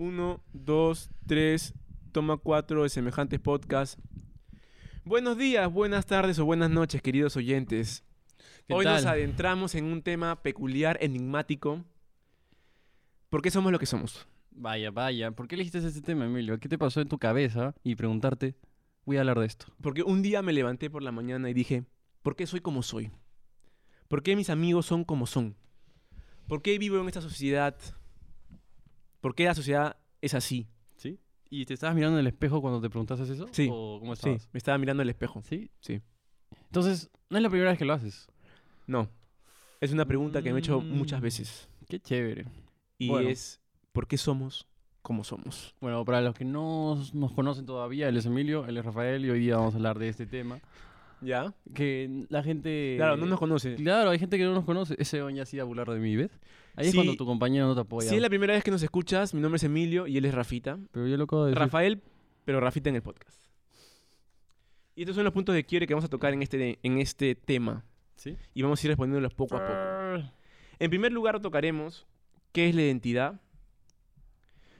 Uno, dos, tres, toma cuatro de semejantes podcasts. Buenos días, buenas tardes o buenas noches, queridos oyentes. ¿Qué Hoy nos adentramos en un tema peculiar, enigmático. ¿Por qué somos lo que somos? Vaya, vaya. ¿Por qué elegiste este tema, Emilio? ¿Qué te pasó en tu cabeza? Y preguntarte, voy a hablar de esto. Porque un día me levanté por la mañana y dije, ¿por qué soy como soy? ¿Por qué mis amigos son como son? ¿Por qué vivo en esta sociedad? ¿Por qué la sociedad es así? ¿Sí? ¿Y te estabas mirando en el espejo cuando te preguntaste eso? Sí. ¿O cómo Sí, estabas? me estaba mirando al espejo. ¿Sí? Sí. Entonces, no es la primera vez que lo haces. No. Es una pregunta que me he hecho muchas Mm. veces. Qué chévere. Y Bueno. es, ¿por qué somos como somos? Bueno, para los que no nos conocen todavía, él es Emilio, él es Rafael y hoy día vamos a hablar de este tema. ¿Ya? Que la gente... Claro, no nos conoce. Claro, hay gente que no nos conoce. Ese ya sí a burlar de mí, ¿ves? Ahí es Sí. cuando tu compañero no te apoya. Si es la primera vez que nos escuchas, mi nombre es Emilio y él es Rafita. Pero yo lo acabo de decir. Rafael, pero Rafita en el podcast. Y estos son los puntos de quiebre que vamos a tocar en este, en este tema. ¿Sí? Y vamos a ir respondiéndolos poco a poco. En primer lugar tocaremos qué es la identidad.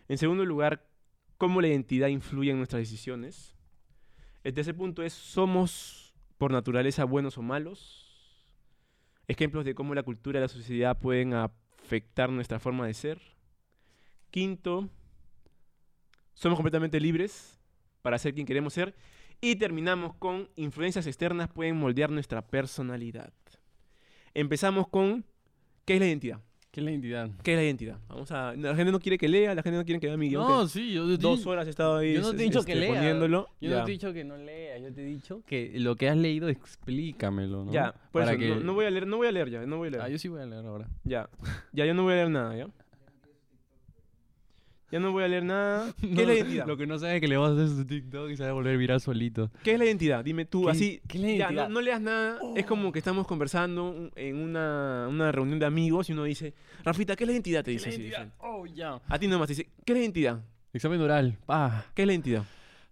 En segundo lugar, cómo la identidad influye en nuestras decisiones. El tercer punto es, ¿somos por naturaleza buenos o malos? Ejemplos de cómo la cultura y la sociedad pueden afectar nuestra forma de ser. Quinto, somos completamente libres para ser quien queremos ser. Y terminamos con influencias externas pueden moldear nuestra personalidad. Empezamos con ¿qué es la identidad? ¿Qué es la identidad? ¿Qué es la identidad? Vamos a la gente no quiere que lea, la gente no quiere que vea mi guion. No, que sí, yo te dos horas he estado ahí yo no te he dicho que este, lea. poniéndolo. Yo ya. no te he dicho que no leas, yo te he dicho que lo que has leído explícamelo, ¿no? Ya, por Para eso, no, que- no voy a leer, no voy a leer ya, no voy a leer. Ah, yo sí voy a leer ahora. Ya, ya yo no voy a leer nada, ¿ya? Ya no voy a leer nada. ¿Qué No, es la identidad? Lo que no sabe es que le vas a hacer su TikTok y se va a volver viral solito. ¿Qué es la identidad? Dime tú, ¿Qué- así. qué es la ya, identidad? no, no leas nada. Es como que estamos conversando en una, una reunión de amigos y uno dice, Rafita, ¿qué es la identidad? Te dice así. Oh, ya. A ti nomás te dice, ¿qué es la identidad? Examen oral. Pa. ¿Qué es la identidad?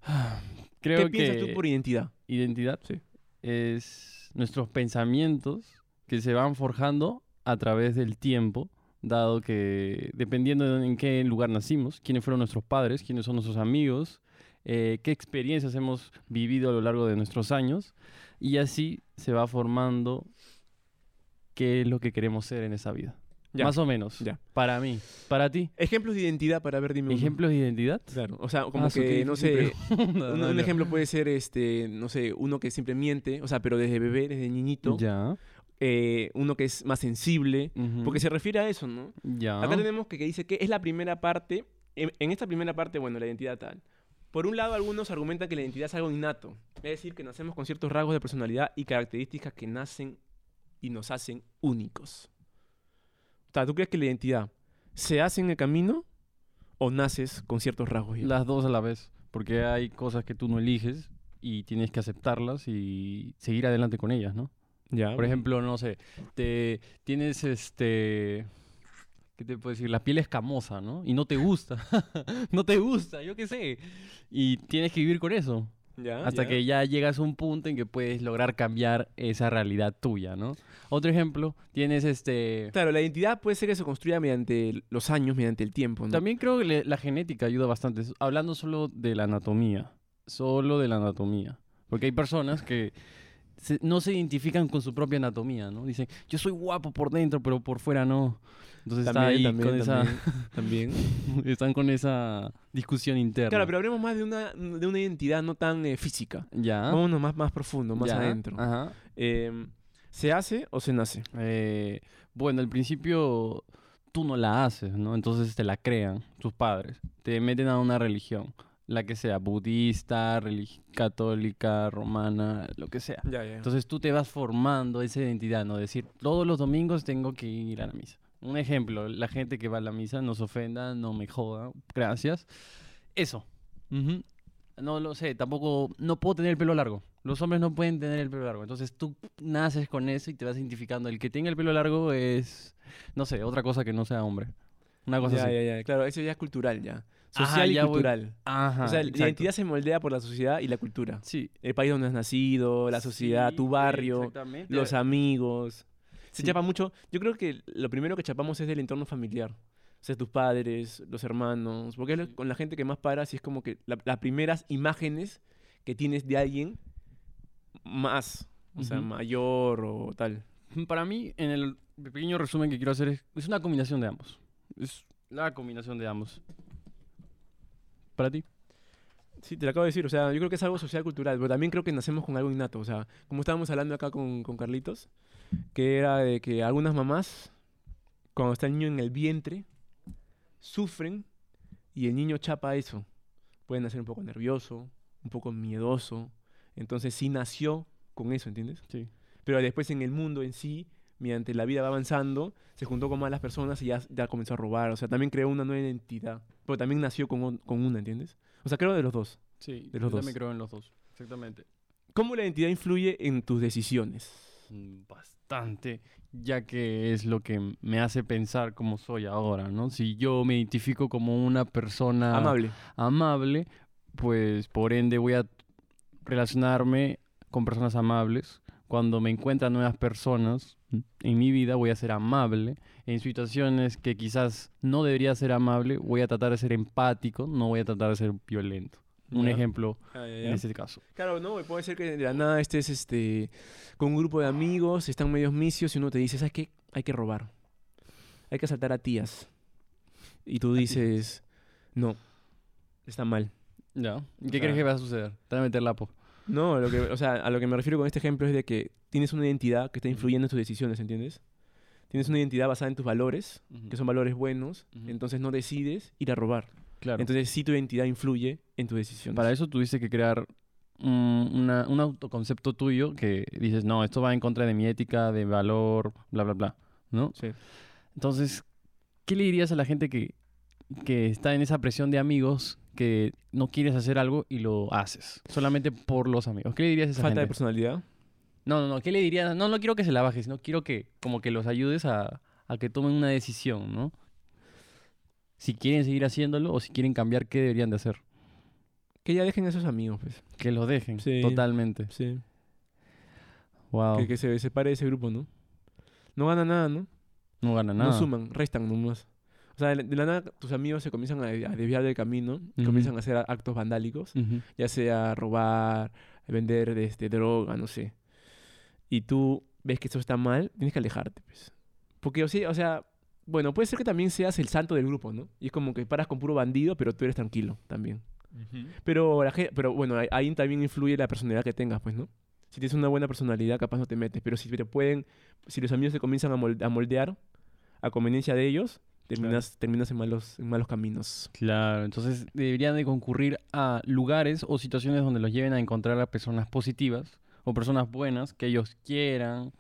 Creo ¿Qué piensas que tú por identidad? identidad Sí. es nuestros pensamientos que se van forjando a través del tiempo, dado que dependiendo de en qué lugar nacimos, quiénes fueron nuestros padres, quiénes son nuestros amigos, eh, qué experiencias hemos vivido a lo largo de nuestros años, y así se va formando qué es lo que queremos ser en esa vida. Ya. Más o menos. Ya. Para mí. Para ti. Ejemplos de identidad para ver, dime. ¿Ejemplos de identidad? Claro, o sea, como Ah, que, no sé, un, un ejemplo puede ser, este, no sé, uno que siempre miente, o sea, pero desde bebé, desde niñito. Ya. Eh, uno que es más sensible, porque se refiere a eso, ¿no? Ya. Acá tenemos que, que dice que es la primera parte, en, en esta primera parte, bueno, la identidad tal. Por un lado, algunos argumentan que la identidad es algo innato, es decir, que nacemos con ciertos rasgos de personalidad y características que nacen y nos hacen únicos. O sea, ¿tú crees que la identidad se hace en el camino o naces con ciertos rasgos? ya? Las dos a la vez, porque hay cosas que tú no eliges y tienes que aceptarlas y seguir adelante con ellas, ¿no? Ya, Por ejemplo, no sé, te tienes este ¿qué te puedo decir? La piel escamosa, ¿no? Y no te gusta. no te gusta, yo qué sé. Y tienes que vivir con eso. ya, Hasta ya. que ya llegas a un punto en que puedes lograr cambiar esa realidad tuya, ¿no? Otro ejemplo, tienes este Claro, la identidad puede ser que se construya mediante los años, mediante el tiempo, ¿no? También creo que la genética ayuda bastante. Hablando solo de la anatomía. Solo de la anatomía. Porque hay personas que se- no se identifican con su propia anatomía, ¿no? Dicen, yo soy guapo por dentro, pero por fuera no. Entonces está ahí con esa, también. están con esa discusión interna. Claro, pero hablemos más de una, de una identidad no tan eh, física. Ya. Vámonos más, más profundo, más ya, adentro. Ajá. Em, ¿Se hace o se nace? Eh, bueno, al principio tú no la haces, ¿no? Entonces te la crean tus padres. Te meten a una religión, la que sea, budista, católica, romana, lo que sea. Ya, ya. Entonces tú te vas formando esa identidad, ¿no? Decir, todos los domingos tengo que ir a la misa. Un ejemplo, la gente que va a la misa no se ofenda, no me joda, gracias. Eso. No lo sé, tampoco, no puedo tener el pelo largo. Los hombres no pueden tener el pelo largo. Entonces tú naces con eso y te vas identificando. El que tenga el pelo largo es, no sé, otra cosa que no sea hombre. Una cosa ya, así. ya, ya. Claro, eso ya es cultural, ya. Ajá, Social y ya voy- cultural. Ajá. o sea, la exacto. identidad se moldea por la sociedad y la cultura. Sí. El país donde has nacido, la sociedad, Sí, tu barrio, los amigos. Se Sí. chapa mucho. Yo creo que lo primero que chapamos es del entorno familiar. O sea, tus padres, los hermanos. Porque es lo- con la gente que más paras y es como que la- las primeras imágenes que tienes de alguien más, o sea, Ujú. mayor o tal. Para mí, en el pequeño resumen que quiero hacer es, es una combinación de ambos. Es la combinación de ambos. ¿Para ti? Sí, te lo acabo de decir, o sea, yo creo que es algo social cultural, pero también creo que nacemos con algo innato, o sea, como estábamos hablando acá con, con Carlitos, que era de que algunas mamás, cuando está el niño en el vientre, sufren y el niño chapa eso. Pueden nacer un poco nervioso, un poco miedoso, entonces sí nació con eso, ¿entiendes? Sí. Pero después en el mundo en sí, mediante la vida va avanzando, se juntó con malas personas y ya, ya comenzó a robar, o sea, también creó una nueva identidad, pero también nació con, con una, ¿entiendes? O sea, creo de los dos. Sí, De los yo dos. también creo en los dos. Exactamente. ¿Cómo la identidad influye en tus decisiones? Mm, Bastante, ya que es lo que me hace pensar como soy ahora, ¿no? Si yo me identifico como una persona Amable. amable, pues por ende voy a relacionarme con personas amables. Cuando me encuentran nuevas personas en mi vida, voy a ser amable. En situaciones que quizás no debería ser amable, voy a tratar de ser empático, no voy a tratar de ser violento. Un Ya. ejemplo en este caso. Claro, no, puede ser que de la nada estés este, con un grupo de amigos, están medios misios y uno te dice, ¿sabes qué? Hay que robar. Hay que asaltar a tías. Y tú dices, no, está mal. ¿Ya? ¿Y ¿Qué sea- crees que va a suceder? Te van a meter lapo. No, lo que, o sea, a lo que me refiero con este ejemplo es de que tienes una identidad que está influyendo en tus decisiones, ¿entiendes? Tienes una identidad basada en tus valores, que son valores buenos, entonces no decides ir a robar. Claro. Entonces sí tu identidad influye en tus decisiones. Para eso tuviste que crear un, una- un autoconcepto tuyo que dices, no, esto va en contra de mi ética, de valor, bla, bla, bla, ¿no? Sí. Entonces, ¿qué le dirías a la gente que, que está en esa presión de amigos que no quieres hacer algo y lo haces solamente por los amigos? ¿Qué le dirías a esa Falta de personalidad. No, no, no, ¿qué le dirías? No, no quiero que se la bajes, no quiero que como que los ayudes a, a que tomen una decisión, ¿no? Si quieren seguir haciéndolo o si quieren cambiar, ¿qué deberían de hacer? Que ya dejen a esos amigos, pues. Que lo dejen, Sí. totalmente. Sí. Wow. Que, que se separe de ese grupo, ¿no? No gana nada, ¿no? No gana nada. No suman, restan nomás. O sea, de la nada tus amigos se comienzan a, a desviar del camino y Ujú. comienzan a hacer actos vandálicos, Ujú. ya sea robar, vender este, droga, no sé. Y tú ves que eso está mal, tienes que alejarte, pues. Porque, o sea, o sea, bueno, puede ser que también seas el santo del grupo, ¿no? Y es como que paras con puro bandido, pero tú eres tranquilo también. Pero, la pero bueno, ahí- también influye la personalidad que tengas, pues, ¿no? Si tienes una buena personalidad, capaz no te metes. Pero si te pueden, si los amigos se comienzan a, mol- a moldear a conveniencia de ellos, terminas, terminas en malos, en malos caminos. Claro, entonces deberían de concurrir a lugares o situaciones donde los lleven a encontrar a personas positivas o personas buenas que ellos quieran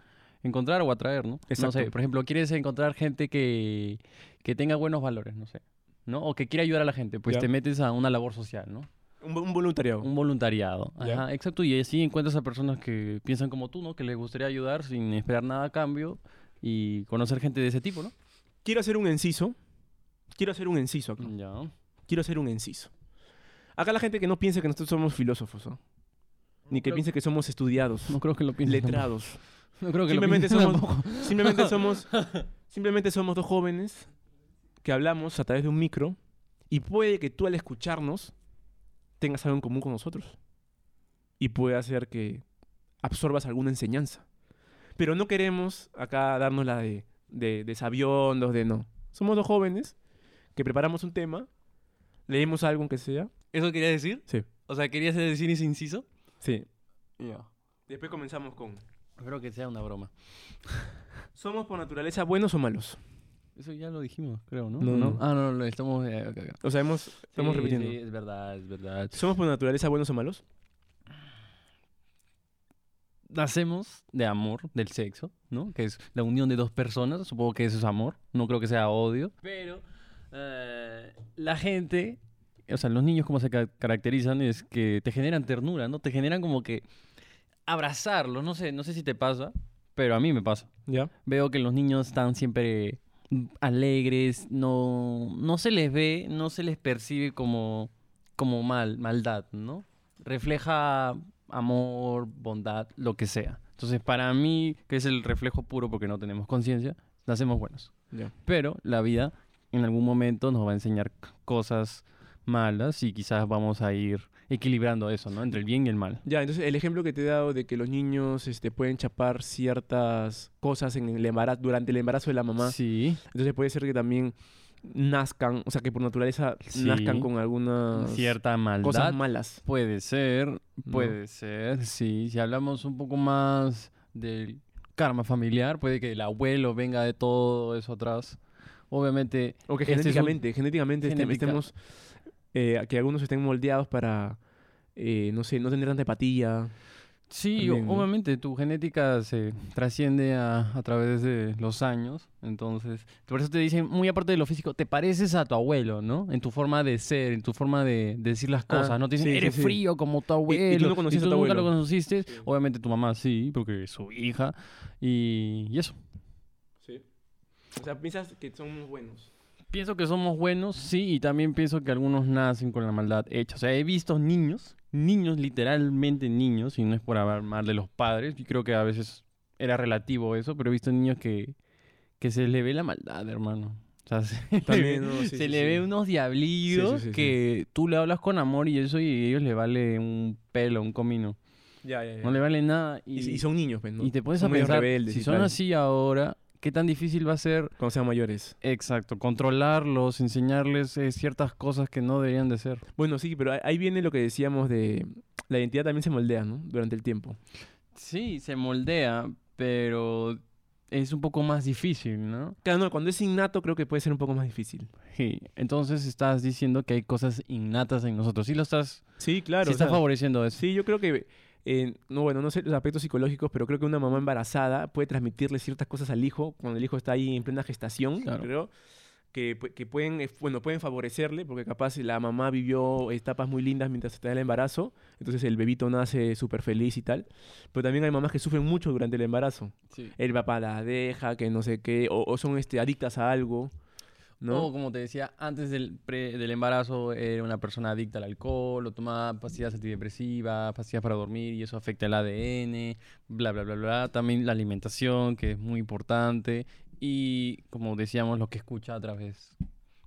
encontrar o atraer, ¿no? No sé, Exacto. por ejemplo, quieres encontrar gente que, que tenga buenos valores, no sé, ¿no? O que quiera ayudar a la gente, pues te metes a una labor social, ¿no? Un, vo- un voluntariado. Un voluntariado. Ya. Ajá, exacto. Y así encuentras a personas que piensan como tú, ¿no? Que les gustaría ayudar sin esperar nada a cambio y conocer gente de ese tipo, ¿no? Quiero hacer un inciso. Quiero hacer un inciso acá. Ya. Quiero hacer un inciso. Acá la gente que no piense que nosotros somos filósofos, ¿no? Ni que creo- piense que somos estudiados, No creo que lo piensen. tampoco. letrados. No creo que lo Simplemente somos, tampoco. simplemente somos, simplemente somos dos jóvenes que hablamos a través de un micro y puede que tú al escucharnos tengas algo en común con nosotros y puede hacer que absorbas alguna enseñanza. Pero no queremos acá darnos la de, de, de sabiondos, de no. Somos dos jóvenes que preparamos un tema, leemos algo aunque sea. ¿Eso querías decir? Sí. O sea, ¿querías decir ese inciso? Sí. Ya. Después comenzamos con... Espero que sea una broma. ¿Somos por naturaleza buenos o malos? Eso ya lo dijimos, creo, ¿no? No, no. Ah, no, lo estamos... eh, ok, ok. O sea, hemos, estamos Sí, repitiendo. Sí, es verdad, es verdad. ¿Somos por naturaleza buenos o malos? Nacemos de amor, del sexo, ¿no? Que es la unión de dos personas. Supongo que eso es amor. No creo que sea odio. Pero eh, la gente, o sea, los niños como se ca- caracterizan es que te generan ternura, ¿no? Te generan como que abrazarlos. No sé, no sé si te pasa, pero a mí me pasa. ¿Ya? Veo que los niños están siempre alegres, no, no se les ve, no se les percibe como, como mal, maldad, ¿no? Refleja amor, bondad, lo que sea. Entonces, para mí, que es el reflejo puro porque no tenemos conciencia, nacemos buenos. Pero la vida en algún momento nos va a enseñar cosas malas y quizás vamos a ir equilibrando eso, ¿no? Entre el bien y el mal. Ya, entonces el ejemplo que te he dado de que los niños este, pueden chapar ciertas cosas en el embarazo, durante el embarazo de la mamá, Sí, entonces puede ser que también nazcan, o sea, que por naturaleza nazcan con algunas cierta maldad. cosas malas. Puede ser, puede ser, sí. Si hablamos un poco más del karma familiar, puede que el abuelo venga de todo eso atrás. Obviamente, O que este es un- genéticamente, genéticamente este- Genética. estemos, eh, que algunos estén moldeados para, eh, no sé, no tener tanta empatía. Sí, También, ¿no? obviamente tu genética se trasciende a, a través de los años. Entonces, por eso te dicen, muy aparte de lo físico, te pareces a tu abuelo, ¿no? En tu forma de ser, en tu forma de, de decir las Ah, cosas, ¿no? Te dicen, sí, eres sí. frío como tu y abuelo. tú no conociste a tu nunca lo abuelo. conociste. Sí. Obviamente tu mamá sí, porque es su hija. Y, y eso. Sí. O sea, piensas que somos buenos. Pienso que somos buenos, sí, y también pienso que algunos nacen con la maldad hecha. O sea, he visto niños, niños, literalmente niños, y no es por hablar mal de los padres, y creo que a veces era relativo eso, pero he visto niños que, que se le ve la maldad, hermano. O sea, se, También, le, ¿no? Sí, se sí, le sí. ve unos diablillos que tú le hablas con amor y eso, y a ellos le vale un pelo, un comino. Ya, ya, ya. No le vale nada. y, Y, y son niños, pues, ¿no? y te pones Son a pensar, rebeldes si son tal. así ahora, ¿qué tan difícil va a ser Cuando sean mayores. Exacto, controlarlos, enseñarles eh, ciertas cosas que no deberían de ser. Bueno, sí, pero ahí- viene lo que decíamos de la identidad también se moldea, ¿no? Durante el tiempo. Sí, se moldea, pero es un poco más difícil, ¿no? Claro, no, cuando es innato creo que puede ser un poco más difícil. Sí, entonces estás diciendo que hay cosas innatas en nosotros. Sí lo estás, Sí, claro. sí o está sea, favoreciendo eso. Sí, yo creo que, eh, no, bueno, no sé los aspectos psicológicos, pero creo que una mamá embarazada puede transmitirle ciertas cosas al hijo cuando el hijo está ahí en plena gestación, Claro. creo, que, que pueden, eh, bueno, pueden favorecerle, porque capaz la mamá vivió etapas muy lindas mientras está en el embarazo, entonces el bebito nace súper feliz y tal, pero también hay mamás que sufren mucho durante el embarazo. Sí. El papá la deja, que no sé qué, o, o son este, adictas a algo, ¿no? O como te decía, antes del, pre- del embarazo era una persona adicta al alcohol, o tomaba pastillas antidepresivas, pastillas para dormir y eso afecta el ADN, bla, bla, bla, bla. También la alimentación, que es muy importante. Y como decíamos, lo que escucha a través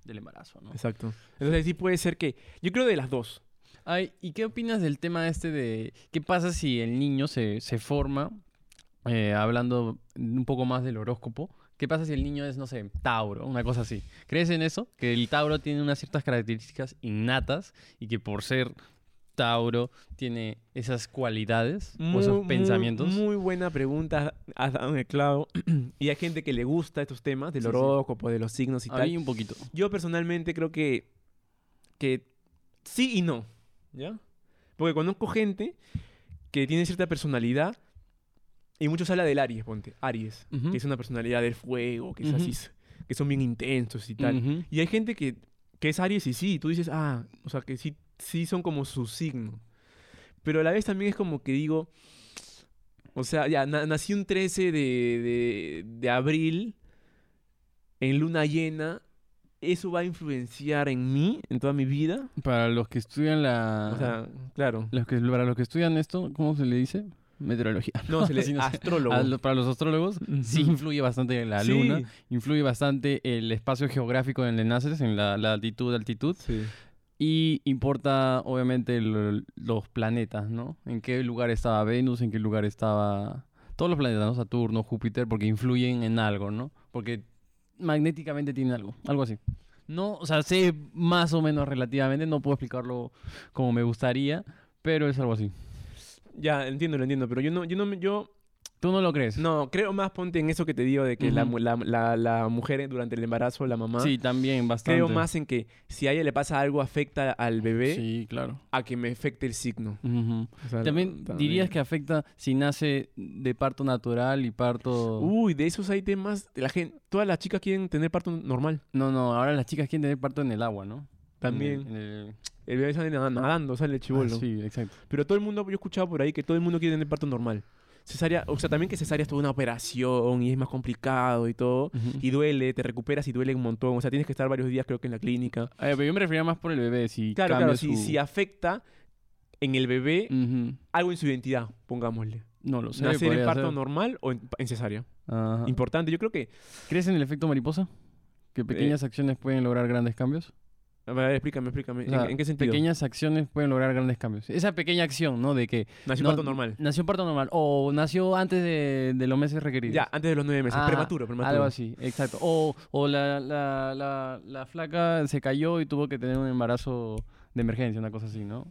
del embarazo, ¿no? Exacto. Entonces sí puede ser que, yo creo de las dos. Ay, ¿y qué opinas del tema este de qué pasa si el niño se, se forma, eh, hablando un poco más del horóscopo? ¿Qué pasa si el niño es, no sé, Tauro, una cosa así? ¿Crees en eso? Que el Tauro tiene unas ciertas características innatas y que por ser Tauro tiene esas cualidades o esos pensamientos. Muy, muy buena pregunta, has dado en el clavo. y hay gente que le gusta estos temas del Sí, sí. horóscopo, de los signos y A tal. mí un poquito. Yo personalmente creo que, que sí y no, ¿ya? Porque conozco gente que tiene cierta personalidad y muchos habla del Aries, ponte, Aries, que es una personalidad del fuego, que es así, que son bien intensos y tal. Y hay gente que, que es Aries y sí, tú dices, ah, o sea, que sí, sí son como su signo. Pero a la vez también es como que digo, o sea, ya, na- nací un 13 de, de, de abril en luna llena, ¿eso va a influenciar en mí, en toda mi vida? Para los que estudian la... O sea, claro. los que, para los que estudian esto, ¿cómo se le dice? Meteorología. No, se le, Sí, no sé. astrólogo. A para los astrólogos, sí influye bastante la Sí, luna, influye bastante el espacio geográfico en el que naces, en la, la altitud, altitud, sí. y importa obviamente el- los planetas, ¿no? En qué lugar estaba Venus, en qué lugar estaba todos los planetas, ¿no? Saturno, Júpiter, porque influyen en algo, ¿no? Porque magnéticamente tienen algo, algo así. No, o sea, sé más o menos relativamente, no puedo explicarlo como me gustaría, pero es algo así. Ya, entiendo, lo entiendo, pero yo no, yo no, yo ¿Tú no lo crees? No, creo más ponte en eso que te digo de que la, la, la- la mujer durante el embarazo, la mamá, Sí, también bastante. creo más en que si a ella le pasa algo afecta al bebé Sí, claro. a que me afecte el signo. O sea, También dirías que afecta si nace de parto natural y parto... Uy, de esos hay temas, la gente, todas las chicas quieren tener parto normal. No, no, ahora las chicas quieren tener parto en el agua, ¿no? También. En el- en el- El bebé sale nada- nadando, sale el chivolo. Ah, sí, exacto. Pero todo el mundo, yo he escuchado por ahí que todo el mundo quiere tener parto normal. Cesárea, o sea, también que cesárea es toda una operación y es más complicado y todo. Y duele, te recuperas y duele un montón. O sea, tienes que estar varios días creo que en la clínica. A ver, pero yo me refería más por el bebé, si Claro, claro, si, su- si afecta en el bebé algo en su identidad, pongámosle. No lo sé. Nacer en parto ser. normal o en, en cesárea. Ajá. Importante, yo creo que ¿Crees en el efecto mariposa? Que pequeñas acciones pueden lograr grandes cambios. A ver, explícame, explícame. O sea, ¿En, en qué sentido? Pequeñas acciones pueden lograr grandes cambios. Esa pequeña acción, ¿no? De que Nació no- parto normal. nació parto normal o nació antes de, de los meses requeridos. Ya, antes de los nueve meses. Ah, prematuro, prematuro. Algo así, exacto. O, o la, la, la, la flaca se cayó y tuvo que tener un embarazo de emergencia, una cosa así, ¿no?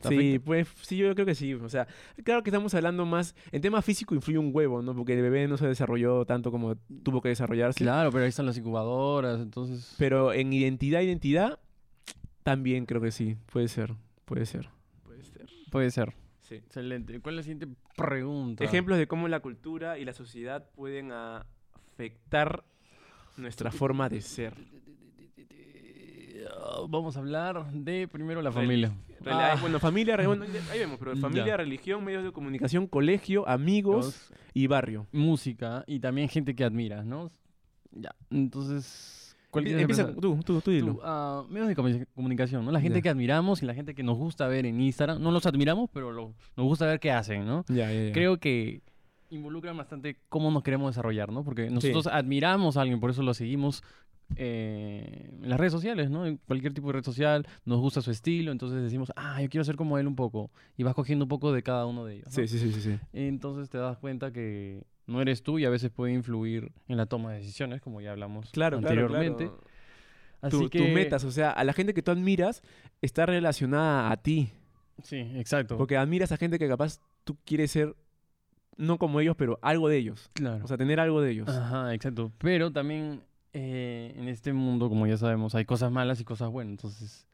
¿Te Sí, afecta? pues sí, yo creo que sí. O sea, claro que estamos hablando más. En tema físico influye un huevo, ¿no? Porque el bebé no se desarrolló tanto como tuvo que desarrollarse. Claro, pero ahí están las incubadoras, entonces... Pero en identidad, identidad, también creo que sí. Puede ser. Puede ser. Puede ser. Puede ser. Sí. Excelente. ¿Cuál es la siguiente pregunta? Ejemplos de cómo la cultura y la sociedad pueden afectar nuestra forma de ser. Vamos a hablar de primero la familia. Ah, Bueno, familia, re- bueno, ahí vemos, pero familia, Ya. religión, medios de comunicación, colegio, amigos y barrio. música y también gente que admiras, ¿no? Ya, entonces... ¿cuál quieres Empieza empezar? tú, tú, tú dilo. Tú, ah, medios de comu- comunicación, ¿no? La gente Ya. que admiramos y la gente que nos gusta ver en Instagram. No los admiramos, pero lo- nos gusta ver qué hacen, ¿no? Ya, ya, ya. Creo que involucran bastante cómo nos queremos desarrollar, ¿no? Porque nosotros admiramos a alguien, por eso lo seguimos eh, en las redes sociales, ¿no? En cualquier tipo de red social, nos gusta su estilo, entonces decimos, ah, yo quiero ser como él un poco. Y vas cogiendo un poco de cada uno de ellos. ¿no? Sí, sí, sí, sí, sí. Entonces te das cuenta que no eres tú y a veces puede influir en la toma de decisiones, como ya hablamos Claro, claro, anteriormente. claro. Así Tu- que... Tus metas, o sea, a la gente que tú admiras está relacionada a ti. Sí, exacto. Porque admiras a gente que capaz tú quieres ser, no como ellos, pero algo de ellos. claro. O sea, tener algo de ellos. Ajá, exacto. Pero también eh, en este mundo, como ya sabemos, hay cosas malas y cosas buenas. Entonces,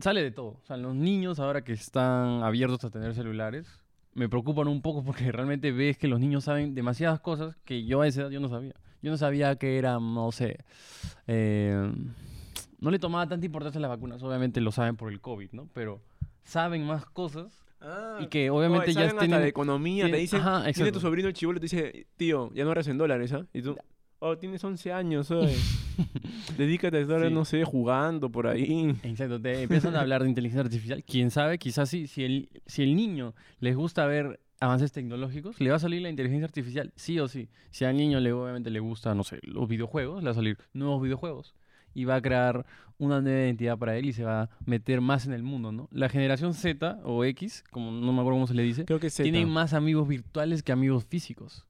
sale de todo. O sea, los niños ahora que están abiertos a tener celulares, me preocupan un poco porque realmente ves que los niños saben demasiadas cosas que yo a esa edad yo no sabía. Yo no sabía que era, no sé, eh, no le tomaba tanta importancia a las vacunas. Obviamente lo saben por el COVID, ¿no? Pero saben más cosas y que obviamente Oye, ya tienen... de economía, te dicen, Ajá, viene tu sobrino el chivolo te dice, tío, ya no eres en dólares, ¿ah? Y tú, oh, tienes 11 años, oye. Dedícate a estar, Sí. no sé, jugando por ahí. Exacto, te empiezan a hablar de inteligencia artificial. Quién sabe, quizás sí, si el, si el niño les gusta ver avances tecnológicos, le va a salir la inteligencia artificial, sí o sí. Si al niño le, obviamente le gusta, no sé, los videojuegos, le va a salir nuevos videojuegos. Y va a crear una nueva identidad para él y se va a meter más en el mundo, ¿no? La generación Z o X, como no me acuerdo cómo se le dice, Creo que tienen más amigos virtuales que amigos físicos.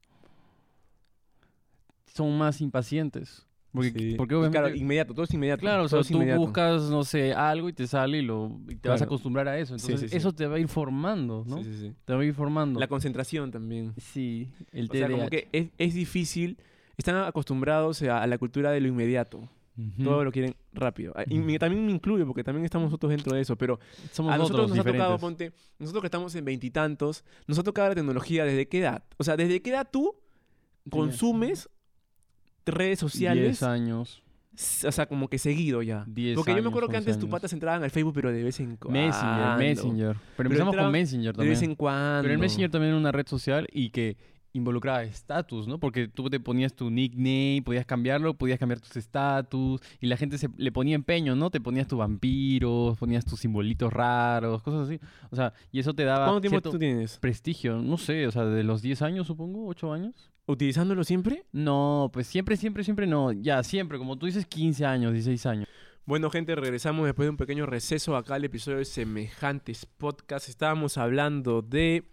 Son más impacientes. Porque, porque obviamente... Claro, inmediato, todo es inmediato. Claro, o sea, tú inmediato. buscas, no sé, algo y te sale y, lo, y te vas a acostumbrar a eso. Entonces, sí, sí. eso te va a ir formando, ¿no? Sí, sí, sí. Te va a ir formando. La concentración también. Sí, el O sea, como TDAH. que es, es difícil. Están acostumbrados a, a la cultura de lo inmediato. Todo lo quieren rápido. Ah, Y también me incluyo, porque también estamos nosotros dentro de eso. Pero Somos a nosotros otros nos ha tocado, ponte, nosotros que estamos en veintitantos, nos ha tocado la tecnología desde qué edad. O sea, desde qué edad tú consumes redes sociales, 10 años. o sea, como que seguido ya. 10 Porque yo me acuerdo que 11 antes tus patas entraban al Facebook, pero de vez en cuando. Messenger, Messenger. Pero empezamos entraban con Messenger De vez también. en cuando. Pero el Messenger también era una red social y que involucraba estatus, ¿no? Porque tú te ponías tu nickname, podías cambiarlo, podías cambiar tus estatus y la gente se le ponía empeño, ¿no? Te ponías tus vampiros, ponías tus simbolitos raros, cosas así. O sea, y eso te daba ¿Cuánto tiempo tú tienes? prestigio, no sé, o sea, de los 10 años, supongo, 8 años. ¿Utilizándolo siempre? No, pues siempre, siempre, siempre no. Ya, siempre, como tú dices, 15 años, 16 años. Bueno, gente, regresamos después de un pequeño receso acá al episodio de Semejantes Podcast. Estábamos hablando de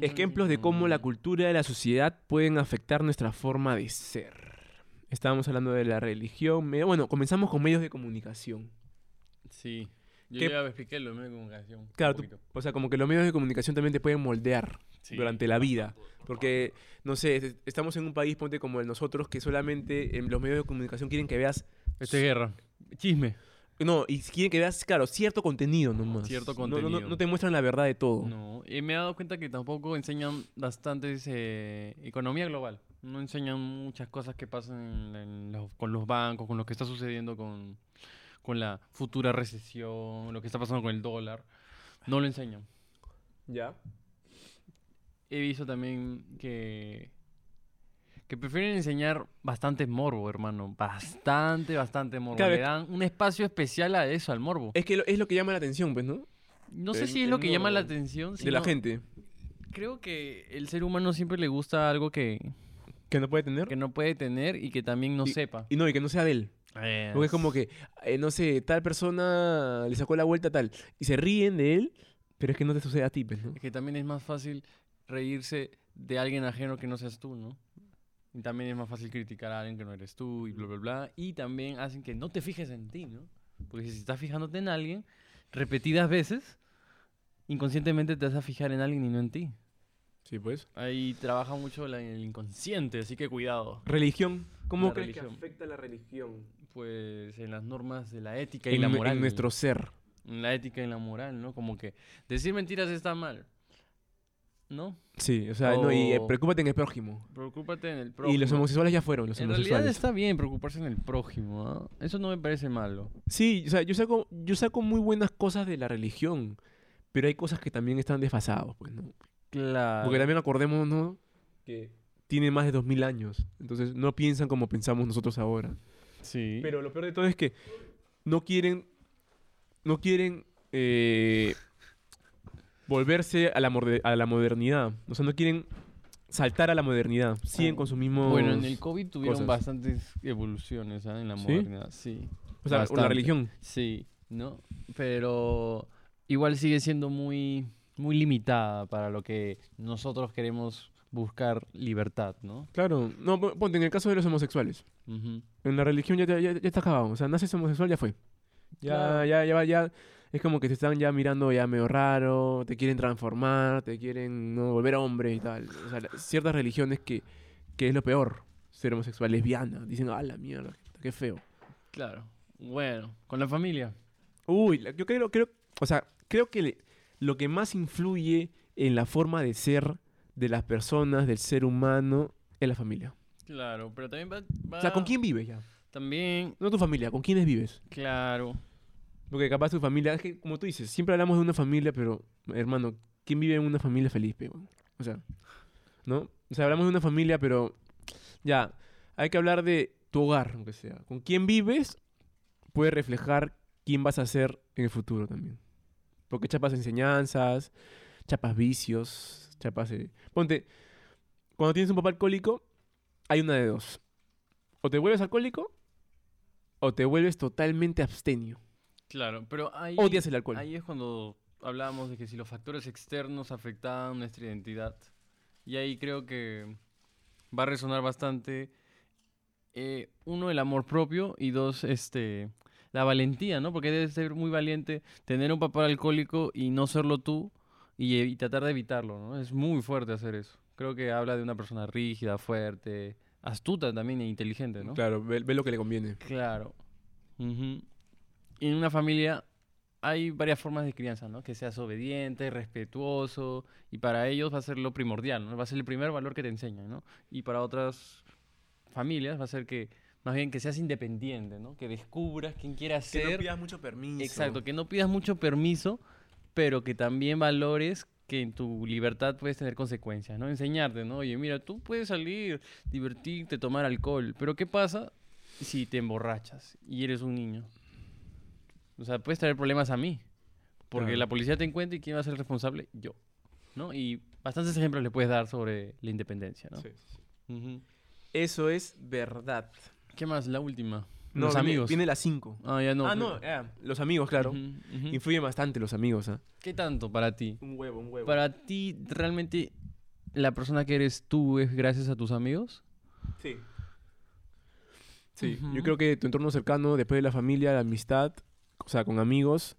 ejemplos de cómo la cultura y la sociedad pueden afectar nuestra forma de ser. Estábamos hablando de la religión. Bueno, comenzamos con medios de comunicación. Sí. Yo ¿Qué- ya expliqué lo de medio de comunicación. un Claro, tú- o sea, como que los medios de comunicación también te pueden moldear Sí. durante la vida. Porque, no sé, es- estamos en un país, ponte como el nosotros, que solamente en los medios de comunicación quieren que veas... Este guerra. Chisme. No, y quieren que veas, claro, cierto contenido nomás. Cierto No- no- No, contenido. no te muestran la verdad de todo. No, y me he dado cuenta que tampoco enseñan bastantes eh, economía global. No enseñan muchas cosas que pasan en- en los- con los bancos, con lo que está sucediendo con, con la futura recesión, lo que está pasando con el dólar. No lo enseñan. ¿Ya? He visto también que que prefieren enseñar bastante morbo, hermano. Bastante, bastante morbo. Claro, Le dan un espacio especial a eso, al morbo. Es que lo- es lo que llama la atención, pues, ¿no? No sé el- si es lo que llama la atención. De la sino- gente. Creo que el ser humano siempre le gusta algo que, Que no puede tener. que no puede tener y que también no Y- sepa. Y no, y que no sea de él. Porque es como que, eh, no sé, tal persona le sacó la vuelta tal. Y se ríen de él, pero es que no te sucede a ti, pues, ¿no? Es que también es más fácil reírse de alguien ajeno que no seas tú, ¿no? Y también es más fácil criticar a alguien que no eres tú y bla, bla, bla. Y también hacen que no te fijes en ti, ¿no? Porque si estás fijándote en alguien repetidas veces, inconscientemente te vas a fijar en alguien y no en ti. Sí, pues. Ahí trabaja mucho la- el inconsciente, así que cuidado. Religión. ¿Cómo La crees que religión. afecta la religión? Pues en las normas de la ética y En, la moral. en nuestro ser. En la ética y la moral, ¿no? Como que decir mentiras está mal, ¿no? Sí, o sea, no, y eh, preocúpate en el prójimo. Preocúpate en el Y prójimo. los homosexuales ya fueron, los En realidad homosexuales. está bien preocuparse en el prójimo, ¿ah? Eso no me parece malo. Sí, o sea, yo saco, yo saco muy buenas cosas de la religión, pero hay cosas que también están desfasados, pues, ¿no? Claro. Porque también acordémonos, ¿no? Que tiene más de 2000 años. Entonces no piensan como pensamos nosotros ahora. Sí. Pero lo peor de todo es que no quieren. No quieren. eh, volverse a la, a la modernidad. O sea, no quieren saltar a la modernidad. Siguen con sus mismos. bueno, en el COVID tuvieron cosas. bastantes evoluciones, ¿ah? En la modernidad. Sí. O sea, con la religión. Sí, ¿no? Pero igual sigue siendo muy, muy limitada para lo que nosotros queremos buscar libertad, ¿no? Claro. No, po- ponte en el caso de los homosexuales. En la religión ya, te- ya, ya está acabado. O sea, naces homosexual, ya fue. Ya, Claro. ya, ya, ya. Es como que te están ya mirando ya medio raro, te quieren transformar, te quieren ¿no? volver hombre y tal. O sea, ciertas religiones que, que es lo peor, ser homosexual, lesbiana. Dicen, ah, la mierda, qué feo. Claro. Bueno, con la familia. Uy, yo creo, creo, o sea, creo que le- lo que más influye en la forma de ser de las personas, del ser humano, es la familia. Claro, pero también va... O sea, ¿con va- quién vives ya? También, No tu familia, ¿con quiénes vives? claro. Porque capaz tu familia, es que como tú dices, siempre hablamos de una familia, pero hermano, ¿quién vive en una familia feliz, pe? O sea, ¿no? O sea, hablamos de una familia, pero ya, hay que hablar de tu hogar, aunque sea. Con quién vives puede reflejar quién vas a ser en el futuro también. Porque chapas enseñanzas, chapas vicios, chapas... eh, Ponte, cuando tienes un papá alcohólico, hay una de dos. O te vuelves alcohólico, o te vuelves totalmente abstemio. Claro, pero ahí, Odias el alcohol. ahí es cuando hablábamos de que si los factores externos afectaban nuestra identidad. Y ahí creo que va a resonar bastante, eh, uno, el amor propio y dos, este, la valentía, ¿no? Porque debes ser muy valiente tener un papá alcohólico y no serlo tú y, e- y tratar de evitarlo, ¿no? Es muy fuerte hacer eso. Creo que habla de una persona rígida, fuerte, astuta también e inteligente, ¿no? Claro, ve, ve lo que le conviene. Claro. Y en una familia hay varias formas de crianza, ¿no? Que seas obediente, respetuoso, y para ellos va a ser lo primordial, ¿no? Va a ser el primer valor que te enseñan, ¿no? Y para otras familias va a ser que, más bien, que seas independiente, ¿no? Que descubras quién quieras ser. mucho permiso. Exacto, que no pidas mucho permiso, pero que también valores que en tu libertad puedes tener consecuencias, ¿no? Enseñarte, ¿no? Oye, mira, tú puedes salir, divertirte, tomar alcohol, pero ¿qué pasa si te emborrachas y eres un niño? O sea, puedes traer problemas a mí, porque Claro. la policía te encuentra y ¿quién va a ser el responsable? Yo, ¿no? Y bastantes ejemplos le puedes dar sobre la independencia, ¿no? Ujú. Eso es verdad. ¿Qué más? La última. No, Los viene- amigos. Viene las 5. Ah, ya no. ah, pero- no, los amigos, claro. Ujú, ujú. Influyen bastante los amigos, ¿ah? ¿Qué tanto para ti? Un huevo, un huevo. ¿Para ti realmente la persona que eres tú es gracias a tus amigos? Sí. Sí, yo creo que tu entorno cercano, después de la familia, la amistad, o sea, con amigos,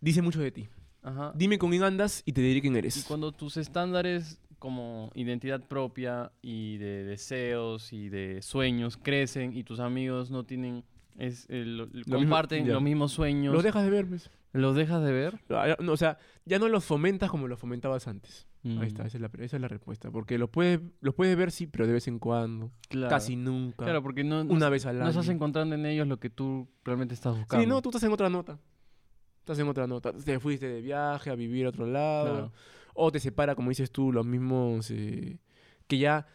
dice mucho de ti. Ajá. Dime con quién andas y te diré quién Y eres. cuando tus estándares como identidad propia y de deseos y de sueños crecen y tus amigos no tienen, es, eh, lo- comparten los mismos sueños, Los dejas de ver, pues. ¿los dejas de ver? Ah, no, o sea, ya no los fomentas como los fomentabas antes. Ahí está, Mm, esa es, la, esa es la respuesta. Porque los puedes, los puedes ver, sí, pero de vez en cuando. claro. Casi nunca. Claro, porque no, no, una vez al no año. estás encontrando en ellos lo que tú realmente estás buscando. Sí, no, tú estás en otra nota. Estás en otra nota. Te fuiste de viaje a vivir a otro lado. Claro. O te separa, como dices tú, los mismos. eh, que ya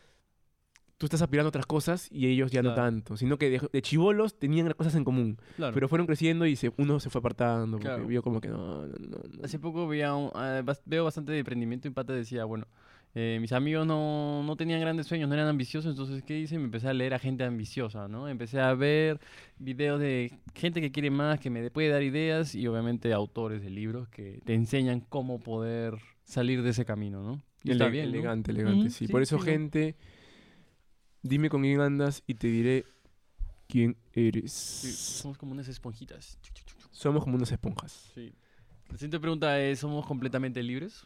tú estás aspirando a otras cosas y ellos ya no tanto. Sino que de, de chivolos tenían cosas en común. Claro. Pero fueron creciendo y se, uno se fue apartando. Porque Claro. vio como que no, no, no, no. Hace poco veía un- bas- veo bastante de emprendimiento y Pata decía, bueno, Eh, mis amigos no, no tenían grandes sueños, no eran ambiciosos, entonces, ¿qué hice? Me empecé a leer a gente ambiciosa, ¿no? Empecé a ver videos de gente que quiere más, que me puede dar ideas y obviamente autores de libros que te enseñan cómo poder salir de ese camino, ¿no? Y está bien, ¿no? Elegante, elegante, sí. sí, Por eso, sí, ¿no? Dime con quién andas y te diré quién eres. Sí, somos como unas esponjitas. Somos como unas esponjas. Sí. La siguiente pregunta es, ¿somos completamente libres?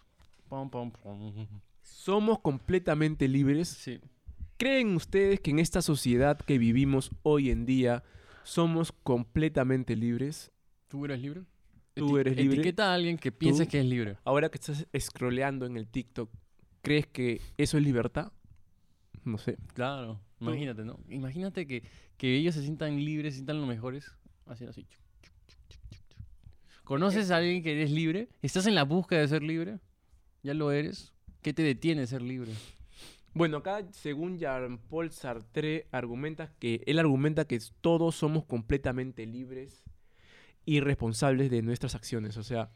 Pam, pam, pam. Somos completamente libres. Sí. ¿Creen ustedes que en esta sociedad que vivimos hoy en día somos completamente libres? ¿Tú eres libre? ¿Tú eres libre? Etiqueta a alguien que pienses ¿Tú? que es libre. Ahora que estás scrolleando en el TikTok, ¿crees que eso es libertad? No sé. Claro. Imagínate, ¿no? Imagínate que, que ellos se sientan libres, se sientan los mejores. Hacer así. ¿Conoces a alguien que eres libre? ¿Estás en la búsqueda de ser libre? ¿Ya lo eres? ¿Qué te detiene de ser libre? Bueno, acá según Jean-Paul Sartre argumenta que él argumenta que todos somos completamente libres y responsables de nuestras acciones. O sea,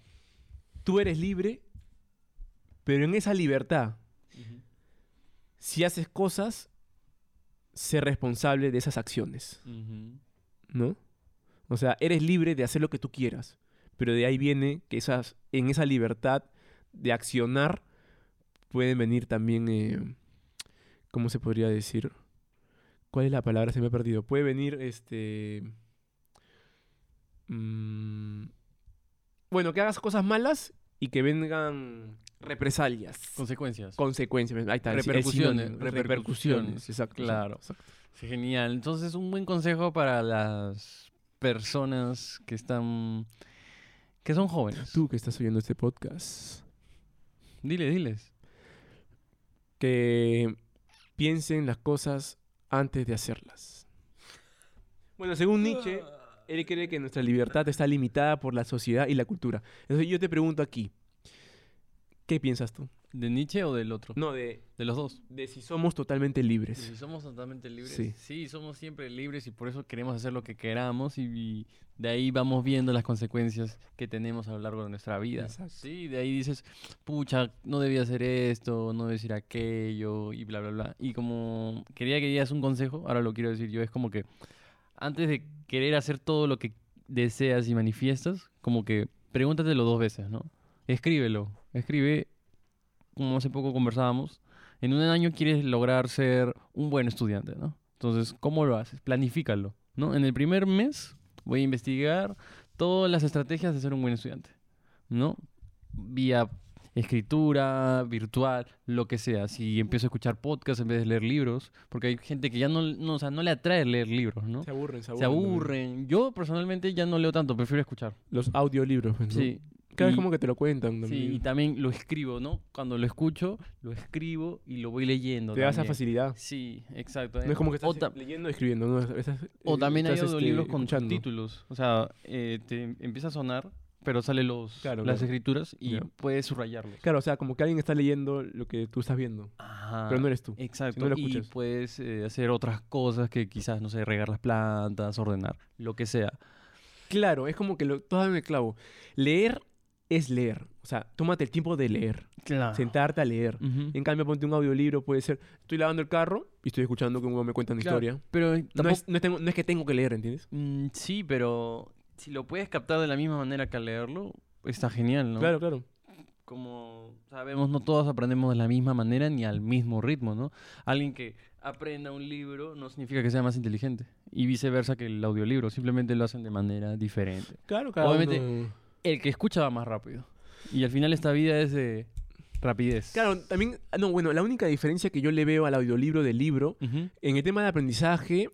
tú eres libre, pero en esa libertad, si haces cosas, sé responsable de esas acciones. ¿no? O sea, eres libre de hacer lo que tú quieras, pero de ahí viene que esas, en esa libertad de accionar pueden venir también, eh, ¿cómo se podría decir? ¿Cuál es la palabra? Se me ha perdido. Puede venir, este... mm, bueno, que hagas cosas malas y que vengan represalias. Consecuencias. consecuencias. Ahí está. Repercusiones, sinónimo, repercusiones, Repercusiones, exacto. claro. exacto, exacto. Sí, genial. Entonces, un buen consejo para las personas que están... que son jóvenes. Tú que estás oyendo este podcast, Dile, diles. que piensen las cosas antes de hacerlas. Bueno, según Nietzsche, él cree que nuestra libertad está limitada por la sociedad y la cultura. Entonces yo te pregunto aquí, ¿qué piensas tú? ¿De Nietzsche o del otro? No, de, De los dos. de si somos totalmente libres. Si somos totalmente libres. Sí. Sí. somos siempre libres y por eso queremos hacer lo que queramos y, y de ahí vamos viendo las consecuencias que tenemos a lo largo de nuestra vida. Exacto. Sí, de ahí dices, pucha, no debía hacer esto, no debía decir aquello y bla, bla, bla. Y como quería que dieras un consejo, ahora lo quiero decir yo, es como que antes de querer hacer todo lo que deseas y manifiestas, como que pregúntatelo dos veces, ¿no? Escríbelo, escribe, como hace poco conversábamos, en un año quieres lograr ser un buen estudiante, ¿no? Entonces, ¿cómo lo haces? Planifícalo, ¿no? En el primer mes voy a investigar todas las estrategias de ser un buen estudiante, ¿no? Vía escritura, virtual, lo que sea. Si empiezo a escuchar podcasts en vez de leer libros, porque hay gente que ya no, no, o sea, no le atrae leer libros, ¿no? Se aburren, se aburren. Se aburren. Yo personalmente ya no leo tanto, prefiero escuchar. Los audiolibros. pues, ¿no? Sí. Cada vez como que te lo cuentan Sí, también. y también lo escribo, ¿no? Cuando lo escucho, lo escribo y lo voy leyendo. te da esa facilidad. Sí, exacto. No es como que estás leyendo o escribiendo, ¿no? O eh, también hay este, audiolibros con escuchando. subtítulos. O sea, eh, te empieza a sonar, pero sale los, Claro, las claro. escrituras y Ya. puedes subrayarlos. Claro, o sea, como que alguien está leyendo lo que tú estás viendo, Ajá. pero no eres tú. Exacto. no lo y puedes eh, hacer otras cosas que quizás, no sé, regar las plantas, ordenar, lo que sea. Claro, es como que lo, en el clavo. Leer es leer. O sea, tómate el tiempo de leer. Claro. Sentarte a leer. Ujú. En cambio, ponte un audiolibro, puede ser, estoy lavando el carro y estoy escuchando que un me cuenta una Claro, historia. Pero No tampoco... es, no, es tengo- no es que tengo que leer, ¿entiendes? Mm, sí, pero si lo puedes captar de la misma manera que al leerlo, está genial, ¿no? Claro, claro. Como sabemos, no todos aprendemos de la misma manera ni al mismo ritmo, ¿no? Alguien que aprenda un libro no significa que sea más inteligente. Y viceversa que el audiolibro, simplemente lo hacen de manera diferente. Claro, cada Obviamente- uno- El que escucha va más rápido. Y al final esta vida es de rapidez. Claro, también, ah, no, bueno, la única diferencia que yo le veo al audiolibro del libro, Ujú. en el tema de aprendizaje,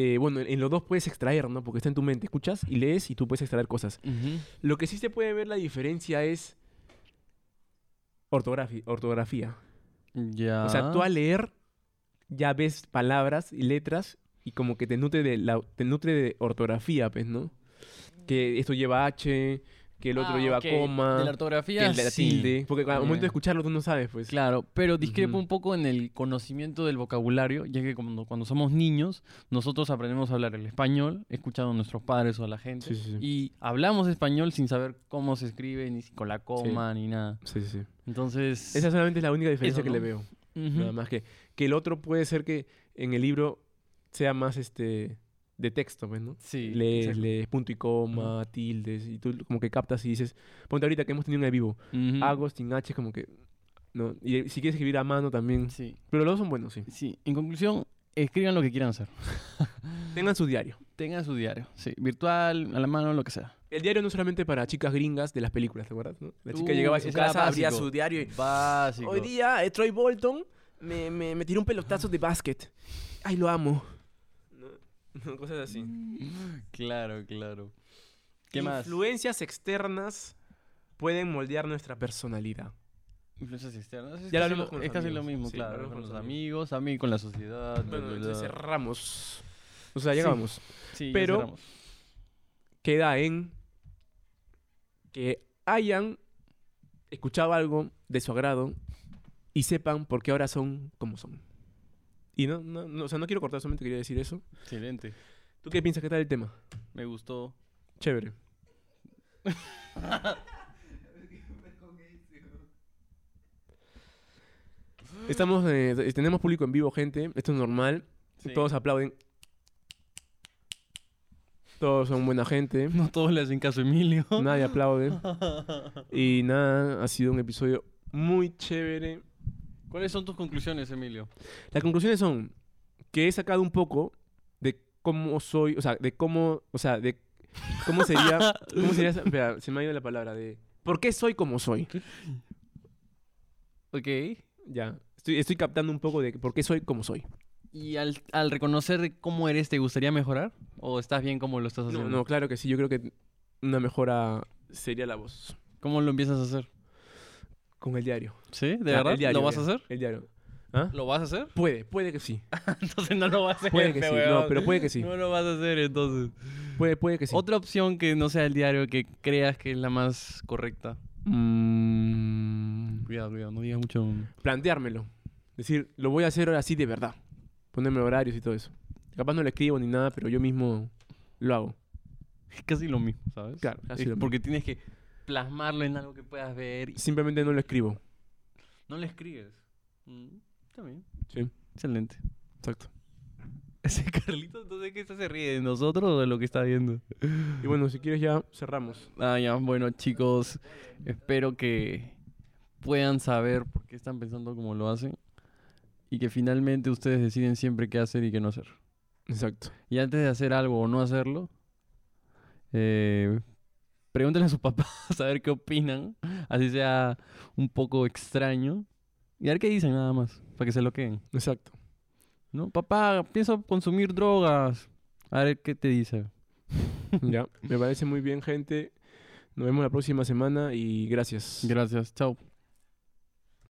eh, bueno, en los dos puedes extraer, ¿no? Porque está en tu mente, escuchas y lees y tú puedes extraer cosas. Lo que sí se puede ver la diferencia es ortografía. Ya. O sea, tú al leer ya ves palabras y letras y como que te nutre de, la, te nutre de ortografía, pues, ¿no? Que esto lleva H, que el otro Ah, lleva ok. coma, De la que ortografía, el de la sí. tilde. Porque al momento de escucharlo tú no sabes, pues. Claro, pero discrepo un poco en el conocimiento del vocabulario, ya que cuando, cuando somos niños, nosotros aprendemos a hablar el español, escuchando a nuestros padres o a la gente, Sí, sí, y hablamos español sin saber cómo se escribe, ni si con la coma, ni nada. Sí, sí, sí. Entonces... Esa solamente es la única diferencia Eso, que le veo. ujú. Nada más que, que el otro puede ser que en el libro sea más este de texto, pues, ¿no? Sí, lees, lees punto y coma, tildes, y tú como que captas y dices, ponte ahorita que hemos tenido un vivo, Ujú. hago sin H como que, no, y si quieres escribir a mano también, Sí, pero los dos son buenos, sí. sí. En conclusión, escriban lo que quieran hacer. Tengan su diario. Tengan su diario, sí, virtual, a la mano, lo que sea. El diario no es solamente para chicas gringas de las películas, ¿te acuerdas? no? La chica Uy, llegaba a su casa, abría su diario y, Básico. hoy día eh, Troy Bolton me, me, me tiró un pelotazo de básquet. Ay, lo amo. Cosas así. Claro, claro. ¿Qué más? Influencias externas pueden moldear nuestra personalidad. Influencias externas. Es Ya casi, lo, con los es casi lo amigos. mismo, Sí, claro. Con los los amigos, a mí con la sociedad. Bueno, entonces cerramos. O sea, llegamos. Sí, pero- cerramos. Queda en que hayan escuchado algo de su agrado y sepan por qué ahora son como son. Y no, no, no, o sea, no quiero cortar, solamente quería decir eso. Excelente. ¿Tú qué piensas que tal el tema? Me gustó. Chévere. Estamos, eh, tenemos público en vivo, gente. Esto es normal. Sí. Todos aplauden. Todos son buena gente. No todos le hacen caso a Emilio. Nadie aplaude. Y nada, ha sido un episodio muy chévere. ¿Cuáles son tus conclusiones, Emilio? Las conclusiones son que he sacado un poco de cómo soy, o sea, de cómo, o sea, de cómo sería, cómo sería, espera, se me ha ido la palabra de por qué soy como soy. Ok. Ya, estoy, estoy captando un poco de por qué soy como soy. ¿Y al, al reconocer cómo eres, te gustaría mejorar? ¿O estás bien como lo estás No, haciendo? no, claro que sí, yo creo que una mejora sería la voz ¿Cómo lo empiezas a hacer? Con el diario. ¿Sí? ¿De Ah, verdad? el diario, ¿Lo vas a hacer? El diario. ¿Ah? ¿Lo vas a hacer? Puede, puede que sí. entonces no lo vas a hacer. Puede que sí, weón. no, pero puede que sí. No lo vas a hacer entonces. Puede, puede que sí. Otra opción que no sea el diario que creas que es la más correcta. Mm, Cuidado, cuidado, no digas mucho. planteármelo. Decir, lo voy a hacer ahora sí de verdad. Ponerme horarios y todo eso. Capaz no lo escribo ni nada, pero yo mismo lo hago. Es casi lo mismo, ¿sabes? Claro, casi Es lo mismo. porque tienes que plasmarlo en algo que puedas ver. y Simplemente no lo escribo. No le escribes. Mm, bien. Sí, Excelente. exacto. Ese Carlito, entonces, ¿qué se ríe? ¿De nosotros o de lo que está viendo? Y bueno, si quieres ya cerramos. Ah, ya, bueno, chicos, espero que puedan saber por qué están pensando como lo hacen y que finalmente ustedes deciden siempre qué hacer y qué no hacer. Exacto. Y antes de hacer algo o no hacerlo, eh, pregúntenle a sus papás a ver qué opinan, así sea un poco extraño, y a ver qué dicen nada más, para que se lo queden. Exacto. ¿No? Papá, pienso consumir drogas. A ver qué te dice. ya, me parece muy bien, gente. Nos vemos la próxima semana y gracias. Gracias, chao.